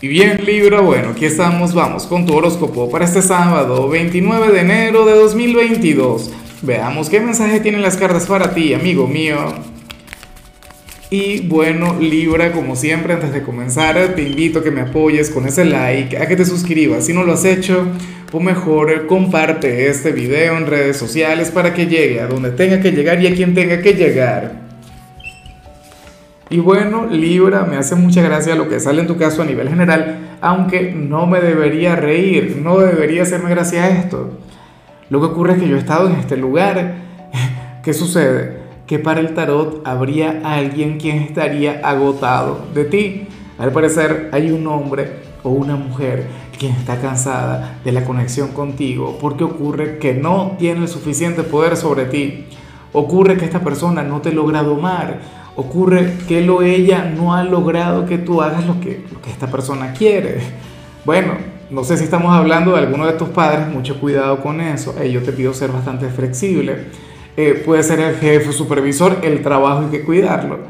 Y bien Libra, bueno, aquí estamos, vamos con tu horóscopo para este sábado 29 de enero de 2022. Veamos qué mensaje tienen las cartas para ti, amigo mío. Y bueno, Libra, como siempre, antes de comenzar, te invito a que me apoyes con ese like, a que te suscribas. Si no lo has hecho, o mejor, comparte este video en redes sociales para que llegue a donde tenga que llegar y a quien tenga que llegar. Y bueno, Libra, me hace mucha gracia lo que sale en tu caso a nivel general, aunque no me debería reír, no debería hacerme gracia esto. Lo que ocurre es que yo he estado en este lugar. ¿Qué sucede? Que para el tarot habría alguien quien estaría agotado de ti. Al parecer hay un hombre o una mujer quien está cansada de la conexión contigo porque ocurre que no tiene el suficiente poder sobre ti. Ocurre que esta persona no te logra domar ocurre que lo ella no ha logrado que tú hagas lo que, que esta persona quiere. Bueno, no sé si estamos hablando de alguno de tus padres, mucho cuidado con eso. yo te pido ser bastante flexible. Eh, puede ser el jefe, supervisor, el trabajo hay que cuidarlo.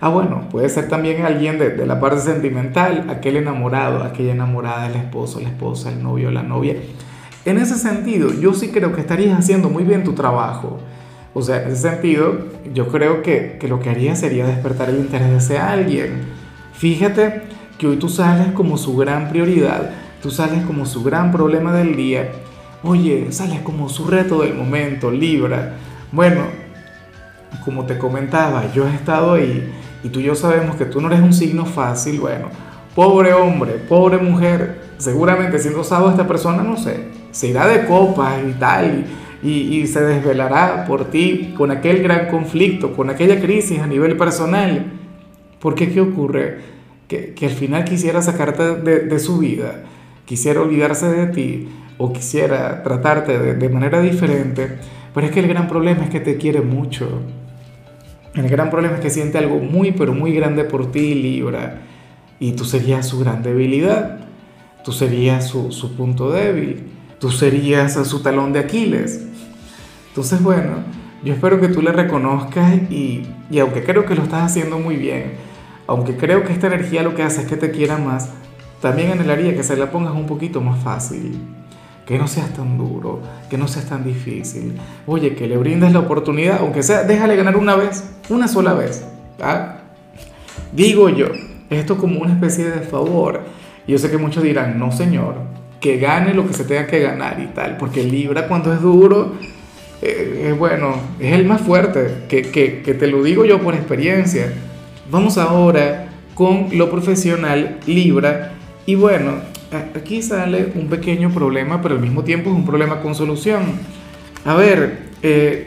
Ah, bueno, puede ser también alguien de, de, la parte sentimental, aquel enamorado, aquella enamorada, el esposo, la esposa, el novio, la novia. En ese sentido, yo sí creo que estarías haciendo muy bien tu trabajo. O sea, en ese sentido, yo creo que, que, lo que haría sería despertar el interés de ese alguien. Fíjate que hoy tú sales como su gran prioridad, tú sales como su gran problema del día. Oye, sales como su reto del momento, Libra. Bueno, como te comentaba, yo he estado ahí y tú y yo sabemos que tú no eres un signo fácil. Bueno, pobre hombre, pobre mujer, seguramente siendo sábado esta persona, no sé, se irá de copas y tal y, se desvelará por ti con aquel gran conflicto, con aquella crisis a nivel personal. Porque ¿qué ocurre? Que, al final quisiera sacarte de, su vida, quisiera olvidarse de ti o quisiera tratarte de, de manera diferente, pero es que el gran problema es que te quiere mucho. El gran problema es que siente algo muy, pero muy grande por ti, Libra, y tú serías su gran debilidad, tú serías su, su punto débil, tú serías su talón de Aquiles. Entonces, bueno, yo espero que tú le reconozcas y, y aunque creo que lo estás haciendo muy bien, aunque creo que esta energía lo que hace es que te quiera más, también anhelaría que se la pongas un poquito más fácil, que no seas tan duro, que no seas tan difícil. Oye, que le brindes la oportunidad, aunque sea, déjale ganar una vez, una sola vez. ¿ah? Digo yo, esto como una especie de favor. Yo sé que muchos dirán, no señor, que gane lo que se tenga que ganar y tal, porque Libra cuando es duro eh, eh, bueno, es el más fuerte, que, que, te lo digo yo por experiencia. Vamos ahora con lo profesional Libra. Y bueno, aquí sale un pequeño problema, pero al mismo tiempo es un problema con solución. A ver, eh,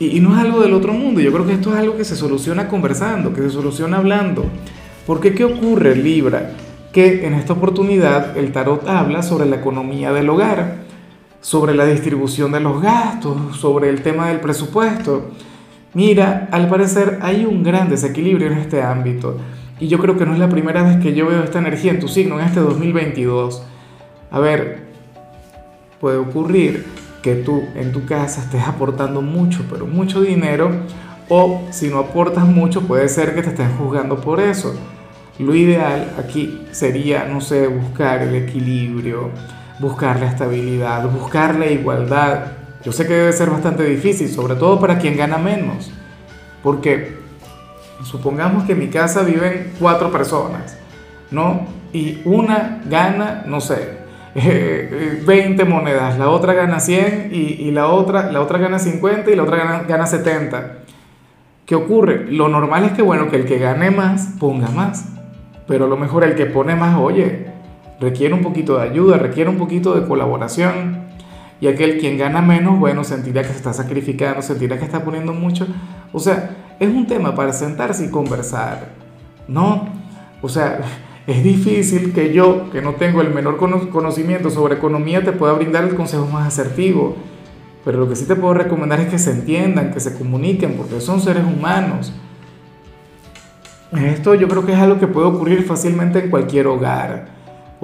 y, y, no es algo del otro mundo, yo creo que esto es algo que se soluciona conversando, que se soluciona hablando. Porque ¿qué ocurre, Libra? Que en esta oportunidad el tarot habla sobre la economía del hogar sobre la distribución de los gastos, sobre el tema del presupuesto. Mira, al parecer hay un gran desequilibrio en este ámbito y yo creo que no es la primera vez que yo veo esta energía en tu signo en este 2022. A ver, puede ocurrir que tú en tu casa estés aportando mucho, pero mucho dinero, o si no aportas mucho, puede ser que te estén juzgando por eso. Lo ideal aquí sería, no sé, buscar el equilibrio, buscar la estabilidad, buscar la igualdad. Yo sé que debe ser bastante difícil, sobre todo para quien gana menos, porque supongamos que en mi casa viven cuatro personas, ¿no? Y una gana, no sé, 20 monedas, la otra gana 100 y, y, la, otra, la otra gana 50 y la otra gana, gana 70. ¿Qué ocurre? Lo normal es que, bueno, que el que gane más ponga más, pero a lo mejor el que pone más, oye, requiere un poquito de ayuda, requiere un poquito de colaboración. Y aquel quien gana menos, bueno, sentirá que se está sacrificando, sentirá que está poniendo mucho. O sea, es un tema para sentarse y conversar, ¿no? O sea, es difícil que yo, que no tengo el menor conocimiento sobre economía, te pueda brindar el consejo más asertivo. Pero lo que sí te puedo recomendar es que se entiendan, que se comuniquen, porque son seres humanos. Esto yo creo que es algo que puede ocurrir fácilmente en cualquier hogar.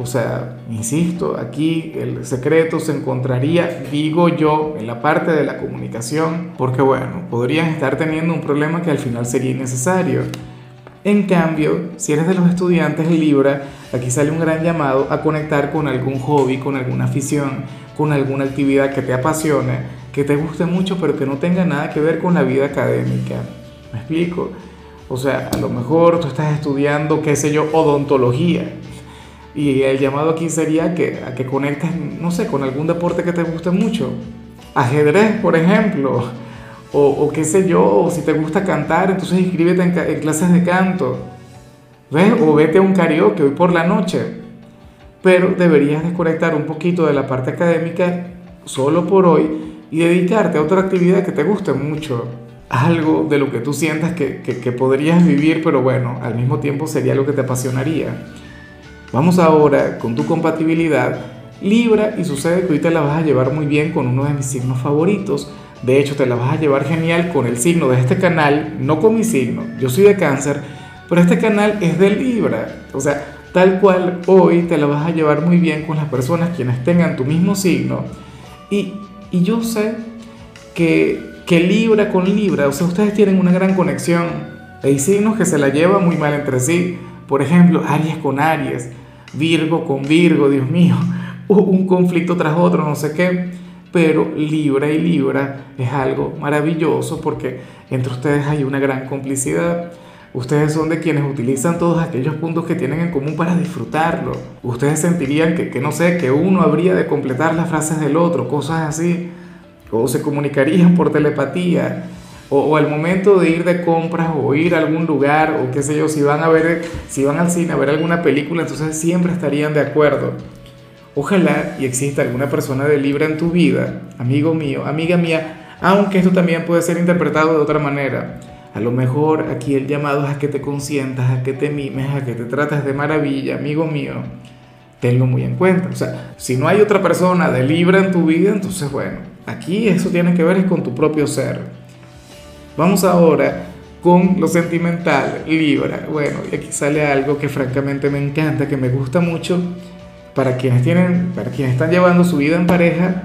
O sea, insisto, aquí el secreto se encontraría, digo yo, en la parte de la comunicación, porque bueno, podrían estar teniendo un problema que al final sería innecesario. En cambio, si eres de los estudiantes Libra, aquí sale un gran llamado a conectar con algún hobby, con alguna afición, con alguna actividad que te apasione, que te guste mucho, pero que no tenga nada que ver con la vida académica. ¿Me explico? O sea, a lo mejor tú estás estudiando, qué sé yo, odontología. Y el llamado aquí sería que, a que conectes, no sé, con algún deporte que te guste mucho. Ajedrez, por ejemplo o, qué sé yo, o si te gusta cantar, entonces inscríbete en, clases de canto. ¿Ves? O vete a un karaoke hoy por la noche. Pero deberías desconectar un poquito de la parte académica solo por hoy y dedicarte a otra actividad que te guste mucho. Algo de lo que tú sientas que, que, que podrías vivir, pero bueno, al mismo tiempo sería lo que te apasionaría. Vamos ahora con tu compatibilidad Libra y sucede que hoy te la vas a llevar muy bien con uno de mis signos favoritos de hecho, te la vas a llevar genial con el signo de este canal, no con mi signo. Yo soy de cáncer, pero este canal es de Libra. O sea, tal cual hoy te la vas a llevar muy bien con las personas quienes tengan tu mismo signo. Y, y yo sé que, que Libra con Libra, o sea, ustedes tienen una gran conexión. Hay signos que se la llevan muy mal entre sí. Por ejemplo, Aries con Aries, Virgo con Virgo, Dios mío, un conflicto tras otro, no sé qué pero Libra y Libra es algo maravilloso porque entre ustedes hay una gran complicidad. Ustedes son de quienes utilizan todos aquellos puntos que tienen en común para disfrutarlo. Ustedes sentirían que, que, no sé, que uno habría de completar las frases del otro, cosas así. O se comunicarían por telepatía. O, al momento de ir de compras o ir a algún lugar o qué sé yo, si van a ver, si van al cine a ver alguna película, entonces siempre estarían de acuerdo. Ojalá y exista alguna persona de Libra en tu vida, amigo mío, amiga mía, aunque esto también puede ser interpretado de otra manera. A lo mejor aquí el llamado es a que te consientas, a que te mimes, a que te trates de maravilla, amigo mío. Tenlo muy en cuenta. O sea, si no hay otra persona de Libra en tu vida, entonces bueno, aquí eso tiene que ver con tu propio ser. Vamos ahora con lo sentimental, Libra. Bueno, y aquí sale algo que francamente me encanta, que me gusta mucho para quienes, tienen, para quienes están llevando su vida en pareja,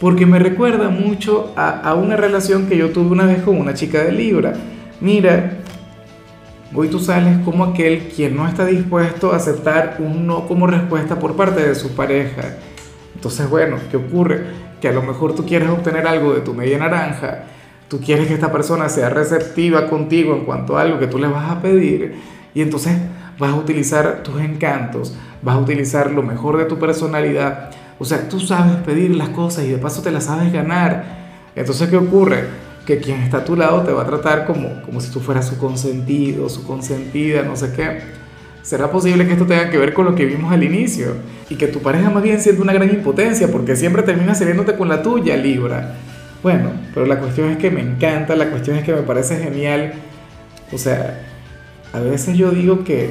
porque me recuerda mucho a, a una relación que yo tuve una vez con una chica de Libra. Mira, hoy tú sales como aquel quien no está dispuesto a aceptar un no como respuesta por parte de su pareja. Entonces, bueno, ¿qué ocurre? Que a lo mejor tú quieres obtener algo de tu media naranja, tú quieres que esta persona sea receptiva contigo en cuanto a algo que tú le vas a pedir, y entonces vas a utilizar tus encantos, vas a utilizar lo mejor de tu personalidad. O sea, tú sabes pedir las cosas y de paso te las sabes ganar. Entonces, ¿qué ocurre? Que quien está a tu lado te va a tratar como, como si tú fueras su consentido, su consentida, no sé qué. ¿Será posible que esto tenga que ver con lo que vimos al inicio? Y que tu pareja más bien siente una gran impotencia porque siempre termina saliéndote con la tuya, Libra. Bueno, pero la cuestión es que me encanta, la cuestión es que me parece genial. O sea, a veces yo digo que,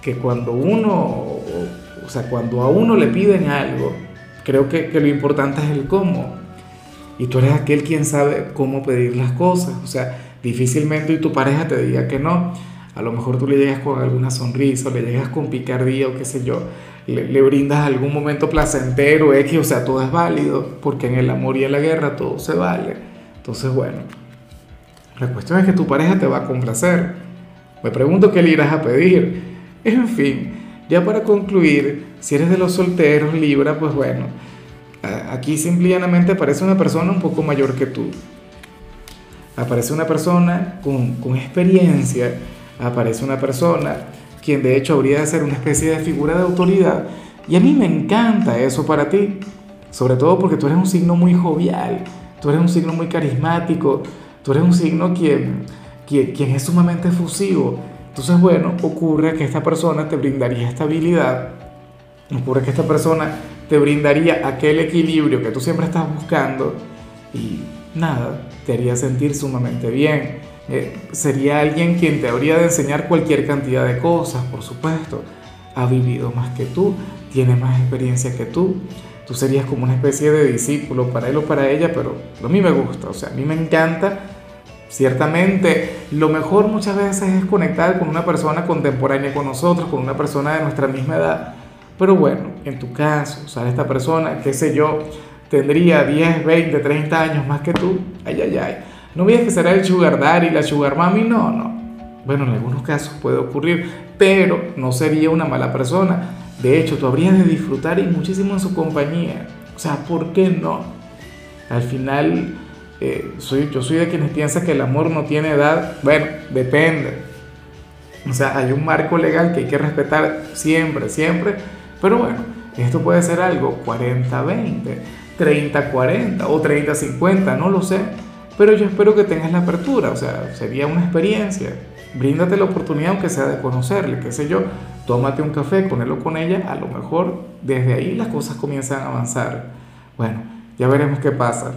que cuando uno, o sea, cuando a uno le piden algo, creo que, que lo importante es el cómo. Y tú eres aquel quien sabe cómo pedir las cosas. O sea, difícilmente y tu pareja te diga que no. A lo mejor tú le llegas con alguna sonrisa, le llegas con picardía o qué sé yo, le, le, brindas algún momento placentero, X, o sea, todo es válido, porque en el amor y en la guerra todo se vale. Entonces, bueno, la cuestión es que tu pareja te va a complacer. Me pregunto qué le irás a pedir. En fin, ya para concluir, si eres de los solteros, Libra, pues bueno, aquí simplemente aparece una persona un poco mayor que tú. Aparece una persona con, con experiencia, aparece una persona quien de hecho habría de ser una especie de figura de autoridad. Y a mí me encanta eso para ti, sobre todo porque tú eres un signo muy jovial, tú eres un signo muy carismático, tú eres un signo quien, quien, quien es sumamente efusivo entonces, bueno, ocurre que esta persona te brindaría estabilidad, ocurre que esta persona te brindaría aquel equilibrio que tú siempre estás buscando y nada, te haría sentir sumamente bien. Eh, sería alguien quien te habría de enseñar cualquier cantidad de cosas, por supuesto. Ha vivido más que tú, tiene más experiencia que tú. Tú serías como una especie de discípulo para él o para ella, pero a mí me gusta, o sea, a mí me encanta Ciertamente, lo mejor muchas veces es conectar con una persona contemporánea con nosotros, con una persona de nuestra misma edad. Pero bueno, en tu caso, o sea, esta persona, qué sé yo, tendría 10, 20, 30 años más que tú. Ay, ay, ay. No veas que será el sugar daddy, la sugar mami, no, no. Bueno, en algunos casos puede ocurrir, pero no sería una mala persona. De hecho, tú habrías de disfrutar y muchísimo en su compañía. O sea, ¿por qué no? Al final, eh, yo soy de quienes piensan que el amor no tiene edad. Bueno, depende. O sea, hay un marco legal que hay que respetar siempre, siempre. Pero bueno, esto puede ser algo 40-20, 30-40 o 30-50, no lo sé. Pero yo espero que tengas la apertura, o sea, sería una experiencia. Bríndate la oportunidad, aunque sea de conocerle, qué sé yo, tómate un café con él o con ella, a lo mejor desde ahí las cosas comienzan a avanzar. Bueno, ya veremos qué pasa.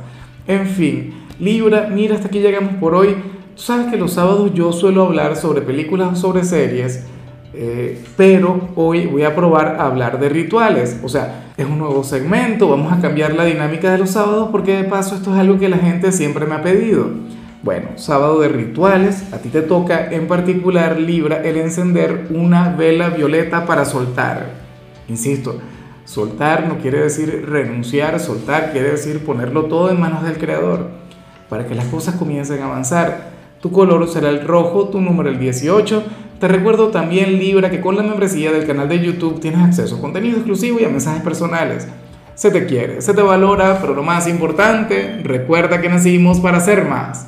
En fin, Libra, mira, hasta aquí llegamos por hoy. Tú sabes que los sábados yo suelo hablar sobre películas o sobre series, eh, pero hoy voy a probar a hablar de rituales. O sea, es un nuevo segmento, vamos a cambiar la dinámica de los sábados porque de paso esto es algo que la gente siempre me ha pedido. Bueno, sábado de rituales, a ti te toca en particular Libra el encender una vela violeta para soltar. Insisto, soltar no quiere decir renunciar, soltar quiere decir ponerlo todo en manos del Creador para que las cosas comiencen a avanzar. Tu color será el rojo, tu número el 18. Te recuerdo también Libra que con la membresía del canal de YouTube tienes acceso a contenido exclusivo y a mensajes personales. Se te quiere, se te valora, pero lo más importante, recuerda que nacimos para ser más.